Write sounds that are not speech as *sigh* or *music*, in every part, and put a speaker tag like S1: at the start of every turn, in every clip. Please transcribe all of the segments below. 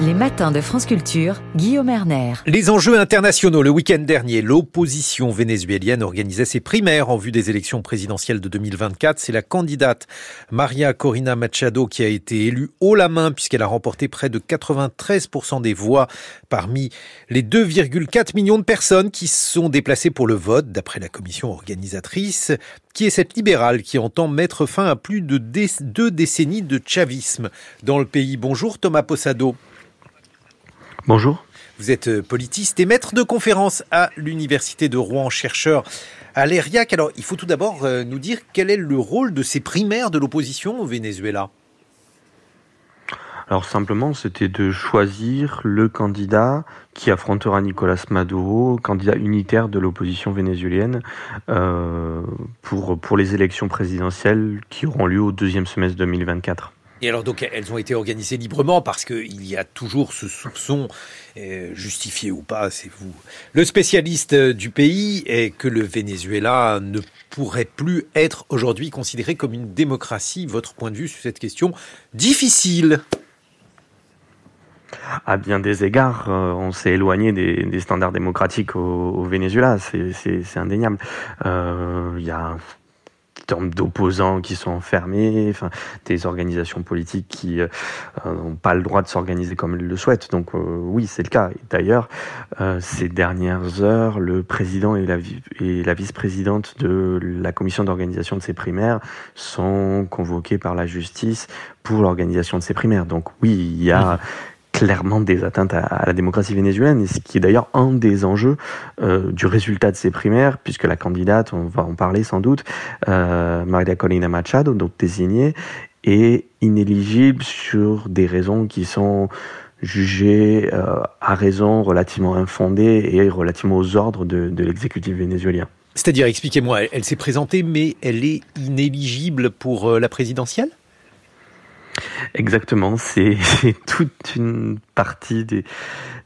S1: Les matins de France Culture, Guillaume Erner.
S2: Les enjeux internationaux. Le week-end dernier, l'opposition vénézuélienne organisait ses primaires en vue des élections présidentielles de 2024. C'est la candidate Maria Corina Machado qui a été élue haut la main puisqu'elle a remporté près de 93% des voix parmi les 2,4 millions de personnes qui sont déplacées pour le vote, d'après la commission organisatrice, qui est cette libérale qui entend mettre fin à plus de deux décennies de chavisme dans le pays. Bonjour Thomas Posado.
S3: Bonjour.
S2: Vous êtes euh, politiste et maître de conférence à l'Université de Rouen, chercheur à l'ERIAC. Alors, il faut tout d'abord euh, nous dire quel est le rôle de ces primaires de l'opposition au Venezuela.
S3: Alors simplement, c'était de choisir le candidat qui affrontera Nicolas Maduro, candidat unitaire de l'opposition vénézuélienne, euh, pour, pour les élections présidentielles qui auront lieu au deuxième semestre 2024.
S2: Et alors donc elles ont été organisées librement parce qu'il y a toujours ce soupçon, euh, justifié ou pas, c'est vous le spécialiste du pays, et que le Venezuela ne pourrait plus être aujourd'hui considéré comme une démocratie. Votre point de vue sur cette question difficile
S3: à bien des égards, euh, on s'est éloigné des, standards démocratiques au, Venezuela, c'est indéniable. Euh, il y a termes d'opposants qui sont enfermés, enfin, des organisations politiques qui n'ont euh, pas le droit de s'organiser comme elles le souhaitent. Donc euh, oui, c'est le cas. D'ailleurs, euh, ces dernières heures, le président et la vice-présidente de la commission d'organisation de ces primaires sont convoqués par la justice pour l'organisation de ces primaires. Donc oui, il y a clairement des atteintes à, la démocratie vénézuélienne, ce qui est d'ailleurs un des enjeux euh, du résultat de ces primaires, puisque la candidate, on va en parler sans doute, euh, Maria Colina Machado, donc désignée, est inéligible sur des raisons qui sont jugées euh, à raison relativement infondées et relativement aux ordres de, de l'exécutif vénézuélien.
S2: C'est-à-dire, expliquez-moi, elle s'est présentée, mais elle est inéligible pour euh, la présidentielle?
S3: Exactement, *laughs* c'est toute une partie des,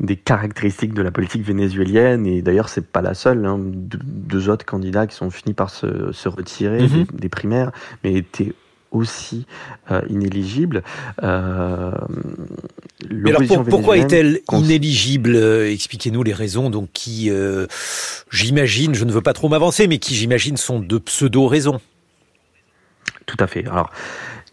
S3: des, caractéristiques de la politique vénézuélienne et d'ailleurs c'est pas la seule. Hein. deux, autres candidats qui sont finis par se, se retirer mhm. des, primaires, mais étaient aussi euh, inéligibles.
S2: Euh, mais alors pourquoi est-elle inéligible Expliquez-nous les raisons donc qui, euh, j'imagine, je ne veux pas trop m'avancer, mais qui j'imagine sont de pseudo-raisons.
S3: Tout à fait. Alors,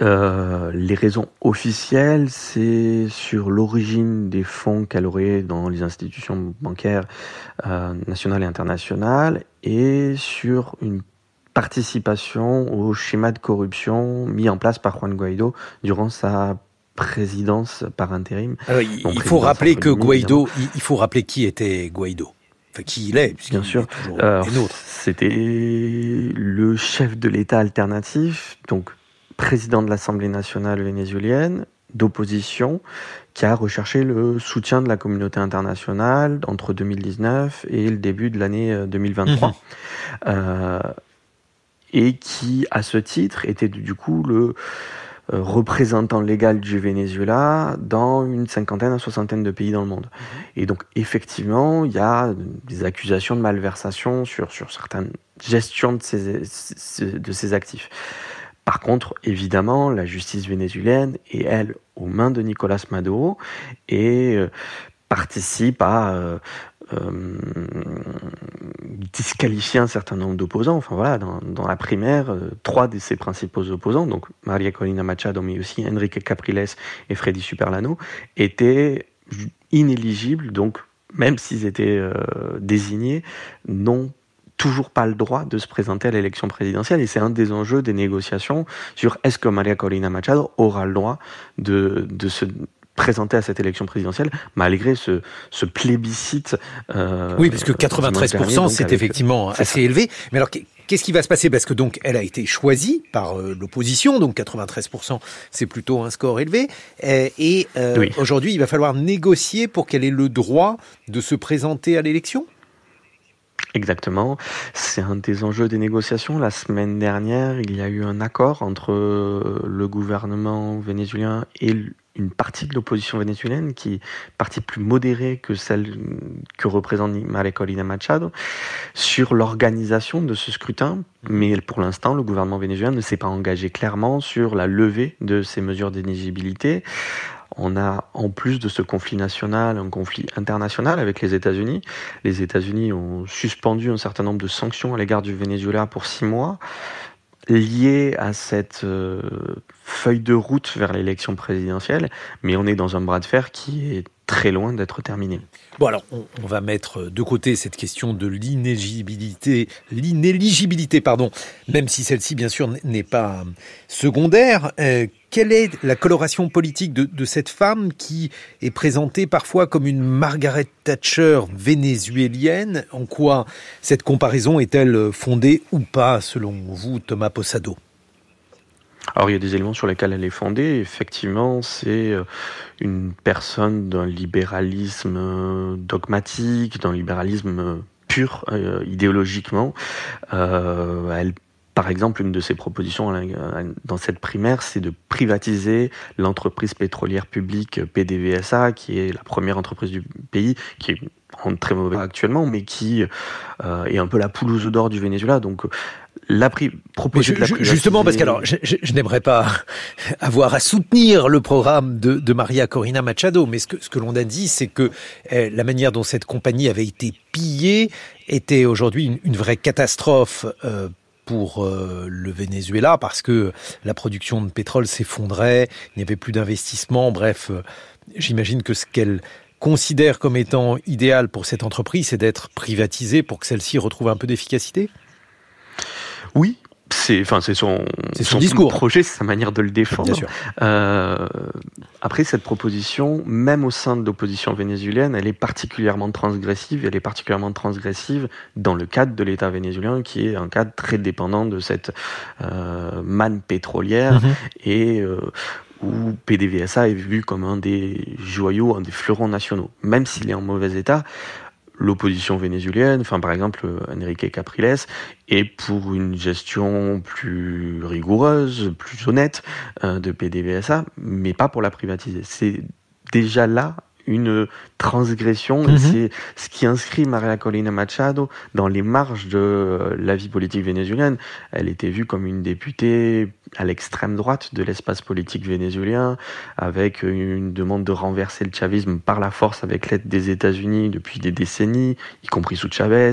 S3: euh, les raisons officielles, c'est sur l'origine des fonds qu'elle aurait dans les institutions bancaires euh, nationales et internationales et sur une participation au schéma de corruption mis en place par Juan Guaido durant sa présidence par intérim.
S2: il, faut rappeler que Guaido, il, faut rappeler qui était Guaido. Enfin, qui il est,
S3: bien sûr. C'était le chef de l'État alternatif, donc président de l'Assemblée nationale vénézuélienne d'opposition qui a recherché le soutien de la communauté internationale entre 2019 et le début de l'année 2023. Euh, mhm. euh, et qui, à ce titre, était du coup le euh, représentant légal du Venezuela dans une cinquantaine à soixantaine de pays dans le monde. Mhm. Et donc, effectivement, il y a des accusations de malversation sur, sur certaines gestions de ces, de ces actifs. Par contre, évidemment, la justice vénézuélienne est, elle, aux mains de Nicolas Maduro et euh, participe à euh, euh, disqualifier un certain nombre d'opposants. Enfin voilà, dans, la primaire, trois de ses principaux opposants, donc Maria Corina Machado, mais aussi Enrique Capriles et Freddy Superlano, étaient inéligibles, donc même s'ils étaient désignés, non toujours pas le droit de se présenter à l'élection présidentielle et c'est un des enjeux des négociations sur est-ce que Maria Corina Machado aura le droit de se présenter à cette élection présidentielle malgré ce, ce plébiscite.
S2: Euh, oui, parce que 93%, c'est effectivement assez élevé. Mais alors, qu'est-ce qui va se passer? Parce que donc, elle a été choisie par euh, l'opposition, donc 93%, c'est plutôt un score élevé. Et, euh, aujourd'hui, il va falloir négocier pour qu'elle ait le droit de se présenter à l'élection?
S3: Exactement. C'est un des enjeux des négociations. La semaine dernière, il y a eu un accord entre euh, le gouvernement vénézuélien et une partie de l'opposition vénézuélienne, qui est partie plus modérée que celle que représente María Machado, sur l'organisation de ce scrutin. Mais pour l'instant, le gouvernement vénézuélien ne s'est pas engagé clairement sur la levée de ces mesures d'éligibilité on a en plus de ce conflit national un conflit international avec les États-Unis. Les États-Unis ont suspendu un certain nombre de sanctions à l'égard du Venezuela pour six mois liées à cette euh, feuille de route vers l'élection présidentielle, mais on est dans un bras de fer qui est très loin d'être terminé.
S2: Bon alors, on, va mettre de côté cette question de l'inéligibilité, l'inéligibilité, pardon, même si celle-ci, bien sûr, n'est pas secondaire. Euh, quelle est la coloration politique de, de, cette femme qui est présentée parfois comme une Margaret Thatcher vénézuélienne? En quoi cette comparaison est-elle fondée ou pas, selon vous, Thomas Posado?
S3: Alors il y a des éléments sur lesquels elle est fondée. Effectivement, c'est euh, une personne d'un libéralisme euh, dogmatique, d'un libéralisme euh, pur idéologiquement. elle par exemple, une de ses propositions dans cette primaire, c'est de privatiser l'entreprise pétrolière publique PDVSA, qui est la première entreprise du pays, qui est en très mauvais actuellement, mais qui est un peu la poule aux d'or du Venezuela. Donc, la
S2: Justement, parce que alors, je, n'aimerais pas *laughs* avoir à soutenir le programme de, Maria Corina Machado, mais ce que, ce que l'on a dit, c'est que eh, la manière dont cette compagnie avait été pillée était aujourd'hui une, vraie catastrophe. Euh, pour euh, le Venezuela parce que la production de pétrole s'effondrait, il n'y avait plus d'investissement, bref, euh, j'imagine que ce qu'elle considère comme étant idéal pour cette entreprise, c'est d'être privatisée pour que celle-ci retrouve un peu d'efficacité.
S3: Oui, c'est enfin c'est son,
S2: son, discours
S3: projet c'est sa manière de le défendre
S2: euh,
S3: après cette proposition même au sein de l'opposition vénézuélienne elle est particulièrement transgressive elle est particulièrement transgressive dans le cadre de l'état vénézuélien qui est un cadre très dépendant de cette euh, manne pétrolière mhm. et euh, où PDVSA est vu comme un des joyaux, un des fleurons nationaux. Même s'il est en mauvais état, l'opposition vénézuélienne, enfin par exemple Enrique Capriles, est pour une gestion plus rigoureuse, plus honnête euh, de PDVSA, mais pas pour la privatiser. C'est déjà là une transgression. Mhm. C'est ce qui inscrit Maria Colina Machado dans les marges de euh, la vie politique vénézuélienne. Elle était vue comme une députée à l'extrême droite de l'espace politique vénézuélien, avec une demande de renverser le chavisme par la force avec l'aide des États-Unis depuis des décennies, y compris sous Chavez.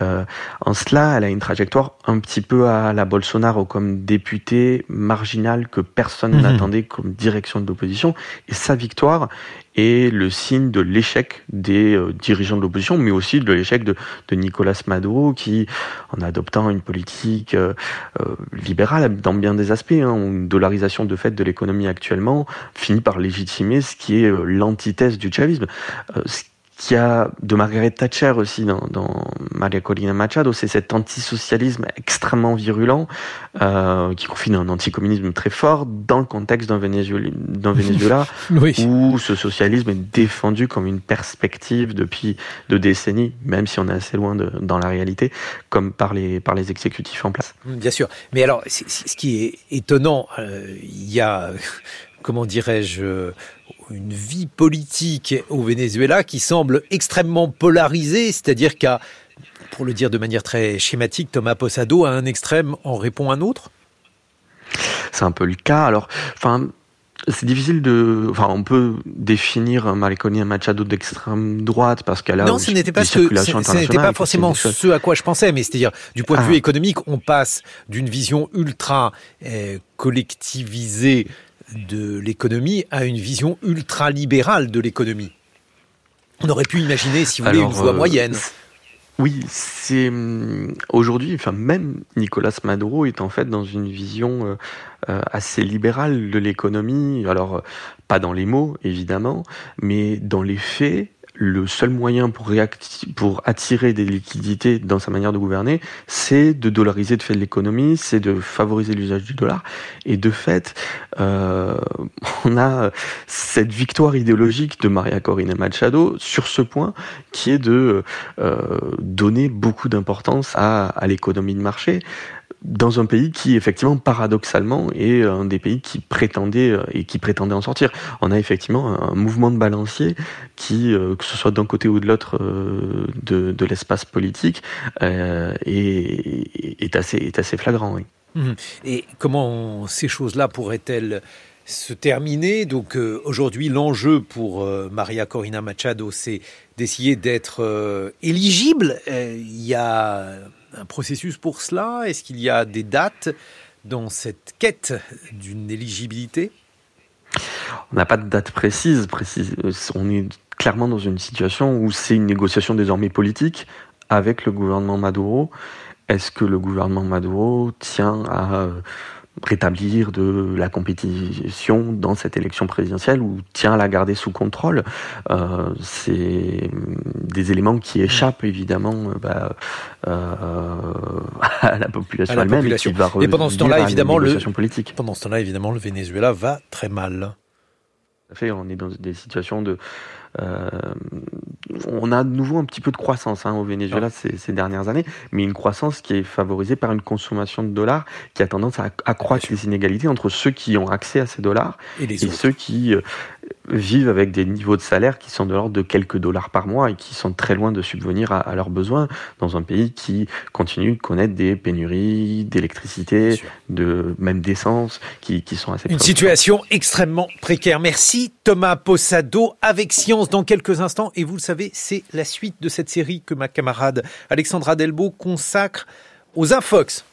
S3: Euh, en cela, elle a une trajectoire un petit peu à la Bolsonaro, comme députée marginale que personne mhm. n'attendait comme direction de l'opposition. Et sa victoire est le signe de l'échec des euh, dirigeants de l'opposition, mais aussi de l'échec de, Nicolas Maduro, qui, en adoptant une politique euh, euh libérale dans bien des aspects, hein, une dollarisation de fait de l'économie actuellement, finit par légitimer ce qui est l'antithèse du chavisme. Qu'il y a de Margaret Thatcher aussi dans, dans Maria Corina Machado, c'est cet antisocialisme extrêmement virulent euh, qui confine un anticommunisme très fort dans le contexte d'un *laughs* Venezuela, Venezuela où ce socialisme est défendu comme une perspective depuis de décennies, même si on est assez loin de, dans la réalité, comme par les, par les exécutifs en place.
S2: Bien sûr. Mais alors, ce qui est étonnant, euh, il y a *laughs* comment dirais-je, une vie politique au Venezuela qui semble extrêmement polarisée, c'est-à-dire qu'à, pour le dire de manière très schématique, Thomas Posado, à un extrême en répond un autre?
S3: C'est un peu le cas. Alors, enfin, c'est difficile de. Enfin, on peut définir Mariconia Machado d'extrême droite parce qu'elle a.
S2: Non, ce n'était pas, ce, ce n'était pas forcément ce à quoi je pensais, mais c'est-à-dire, du point de vue ah. économique, on passe d'une vision ultra eh, collectivisée de l'économie à une vision ultra-libérale de l'économie. On aurait pu imaginer, si vous voulez, une voie euh, moyenne.
S3: Oui, c'est hum, aujourd'hui, enfin même Nicolas Maduro est en fait dans une vision euh, euh, assez libérale de l'économie. Alors pas dans les mots évidemment, mais dans les faits, le seul moyen pour, pour attirer des liquidités dans sa manière de gouverner, c'est de dollariser de fait l'économie, c'est de favoriser l'usage du dollar. Et de fait, euh, on a cette victoire idéologique de Maria Corina Machado sur ce point, qui est de euh, donner beaucoup d'importance à, à l'économie de marché dans un pays qui, effectivement, paradoxalement, est un des pays qui prétendait euh, et qui prétendait en sortir. On a effectivement un mouvement de balancier qui, euh, que ce soit d'un côté ou de l'autre euh, de, l'espace politique, est, assez, flagrant.
S2: Mmh. Et comment ces choses-là pourraient-elles se terminer? Donc aujourd'hui, l'enjeu pour Maria Corina Machado, c'est d'essayer d'être éligible. Il y a un processus pour cela? Est-ce qu'il y a des dates dans cette quête d'une éligibilité?
S3: On n'a pas de date précise, précise. On est clairement dans une situation où c'est une négociation désormais politique avec le gouvernement Maduro. Est-ce que le gouvernement Maduro tient à rétablir de la compétition dans cette élection présidentielle ou tient à la garder sous contrôle. Euh, c'est des éléments qui échappent évidemment euh, bah, euh, *laughs* à la population elle-même.
S2: Et pendant ce temps-là, évidemment, le politique. pendant ce temps-là, évidemment, le Venezuela va très mal.
S3: Fait, on est dans des situations de on a de nouveau un petit peu de croissance hein, au Venezuela ces, ces, dernières années, mais une croissance qui est favorisée par une consommation de dollars qui a tendance à accroître les inégalités entre ceux qui ont accès à ces dollars et, ceux qui euh, vivent avec des niveaux de salaire qui sont de l'ordre de quelques dollars par mois et qui sont très loin de subvenir à, leurs besoins dans un pays qui continue de connaître des pénuries d'électricité, de même d'essence, qui, qui, sont assez
S2: une situation extrêmement précaire. Merci Thomas Possado avec Science dans quelques instants et vous le savez, c'est la suite de cette série que ma camarade Alexandra Delbo consacre aux Infox.